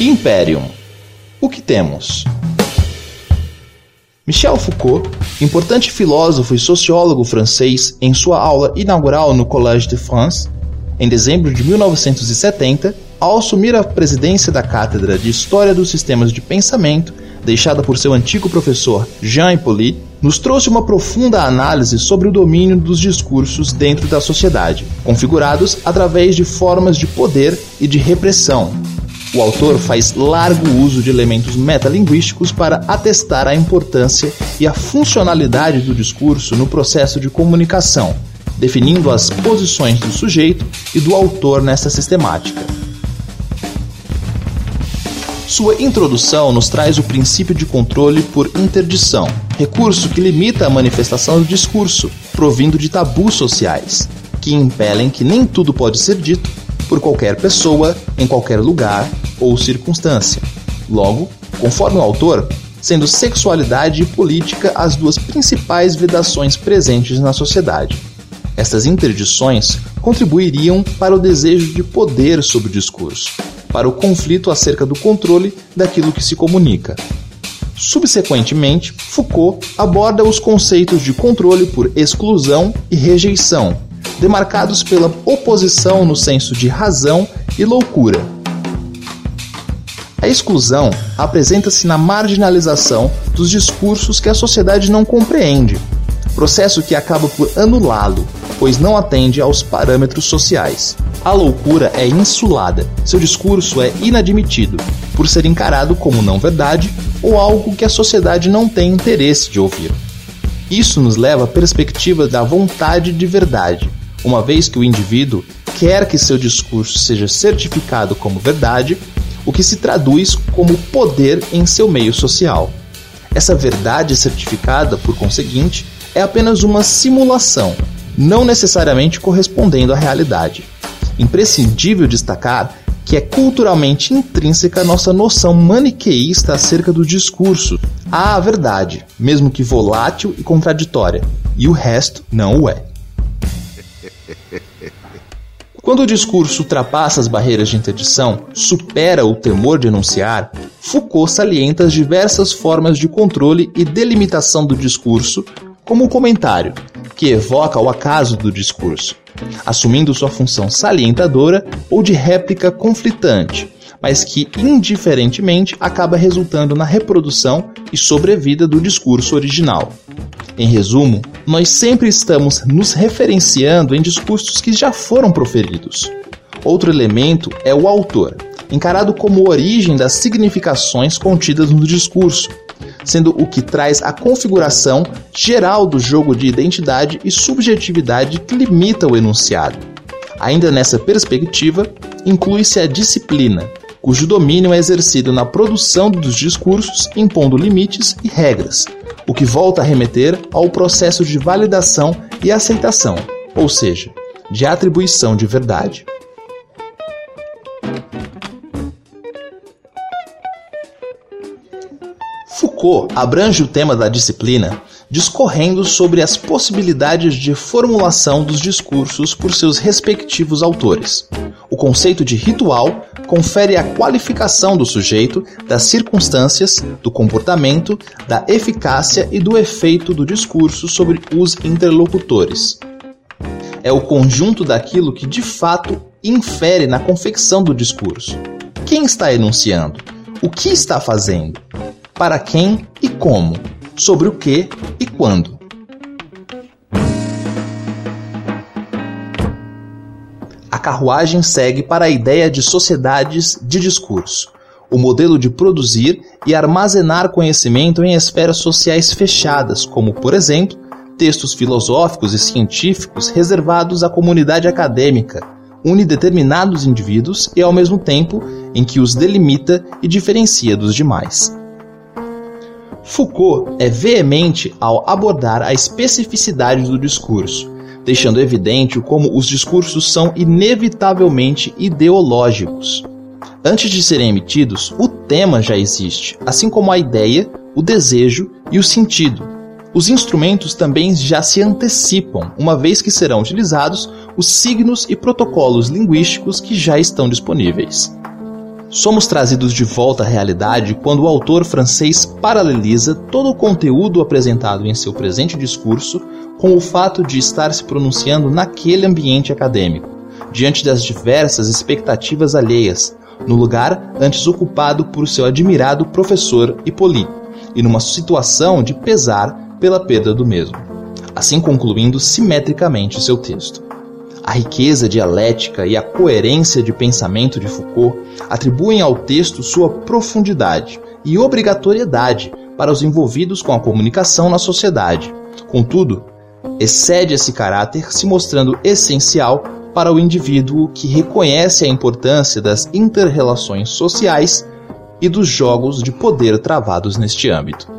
Imperium. O que temos? Michel Foucault, importante filósofo e sociólogo francês, em sua aula inaugural no Collège de France, em dezembro de 1970, ao assumir a presidência da Cátedra de História dos Sistemas de Pensamento, deixada por seu antigo professor Jean Hippolyte, nos trouxe uma profunda análise sobre o domínio dos discursos dentro da sociedade, configurados através de formas de poder e de repressão. O autor faz largo uso de elementos metalinguísticos para atestar a importância e a funcionalidade do discurso no processo de comunicação, definindo as posições do sujeito e do autor nessa sistemática. Sua introdução nos traz o princípio de controle por interdição, recurso que limita a manifestação do discurso, provindo de tabus sociais, que impelem que nem tudo pode ser dito por qualquer pessoa, em qualquer lugar ou circunstância. Logo, conforme o autor, sendo sexualidade e política as duas principais vedações presentes na sociedade. Estas interdições contribuiriam para o desejo de poder sobre o discurso, para o conflito acerca do controle daquilo que se comunica. Subsequentemente, Foucault aborda os conceitos de controle por exclusão e rejeição, demarcados pela oposição no senso de razão e loucura. A exclusão apresenta-se na marginalização dos discursos que a sociedade não compreende, processo que acaba por anulá-lo, pois não atende aos parâmetros sociais. A loucura é insulada, seu discurso é inadmitido, por ser encarado como não verdade ou algo que a sociedade não tem interesse de ouvir. Isso nos leva à perspectiva da vontade de verdade, uma vez que o indivíduo quer que seu discurso seja certificado como verdade, o que se traduz como poder em seu meio social. Essa verdade certificada, por conseguinte, é apenas uma simulação, não necessariamente correspondendo à realidade. Imprescindível destacar que é culturalmente intrínseca nossa noção maniqueísta acerca do discurso. Há a verdade, mesmo que volátil e contraditória, e o resto não o é. Quando o discurso ultrapassa as barreiras de interdição, supera o temor de enunciar, Foucault salienta as diversas formas de controle e delimitação do discurso, como o comentário, que evoca o acaso do discurso, assumindo sua função salientadora ou de réplica conflitante, mas que indiferentemente acaba resultando na reprodução e sobrevida do discurso original. Em resumo, nós sempre estamos nos referenciando em discursos que já foram proferidos. Outro elemento é o autor, encarado como origem das significações contidas no discurso, sendo o que traz a configuração geral do jogo de identidade e subjetividade que limita o enunciado. Ainda nessa perspectiva, inclui-se a disciplina, cujo domínio é exercido na produção dos discursos, impondo limites e regras, o que volta a remeter ao processo de validação e aceitação, ou seja, de atribuição de verdade. Foucault abrange o tema da disciplina discorrendo sobre as possibilidades de formulação dos discursos por seus respectivos autores. O conceito de ritual confere a qualificação do sujeito, das circunstâncias, do comportamento, da eficácia e do efeito do discurso sobre os interlocutores. É o conjunto daquilo que de fato infere na confecção do discurso. Quem está enunciando? O que está fazendo? para quem e como, sobre o que e quando. Carruagem segue para a ideia de sociedades de discurso, o modelo de produzir e armazenar conhecimento em esferas sociais fechadas, como, por exemplo, textos filosóficos e científicos reservados à comunidade acadêmica, une determinados indivíduos e, ao mesmo tempo, em que os delimita e diferencia dos demais. Foucault é veemente ao abordar a especificidade do discurso, deixando evidente como os discursos são inevitavelmente ideológicos. Antes de serem emitidos, o tema já existe, assim como a ideia, o desejo e o sentido. Os instrumentos também já se antecipam, uma vez que serão utilizados os signos e protocolos linguísticos que já estão disponíveis. Somos trazidos de volta à realidade quando o autor francês paraleliza todo o conteúdo apresentado em seu presente discurso com o fato de estar se pronunciando naquele ambiente acadêmico, diante das diversas expectativas alheias, no lugar antes ocupado por seu admirado professor Hipólito, e numa situação de pesar pela perda do mesmo, assim concluindo simetricamente seu texto. A riqueza dialética e a coerência de pensamento de Foucault atribuem ao texto sua profundidade e obrigatoriedade para os envolvidos com a comunicação na sociedade. Contudo, excede esse caráter se mostrando essencial para o indivíduo que reconhece a importância das interrelações sociais e dos jogos de poder travados neste âmbito.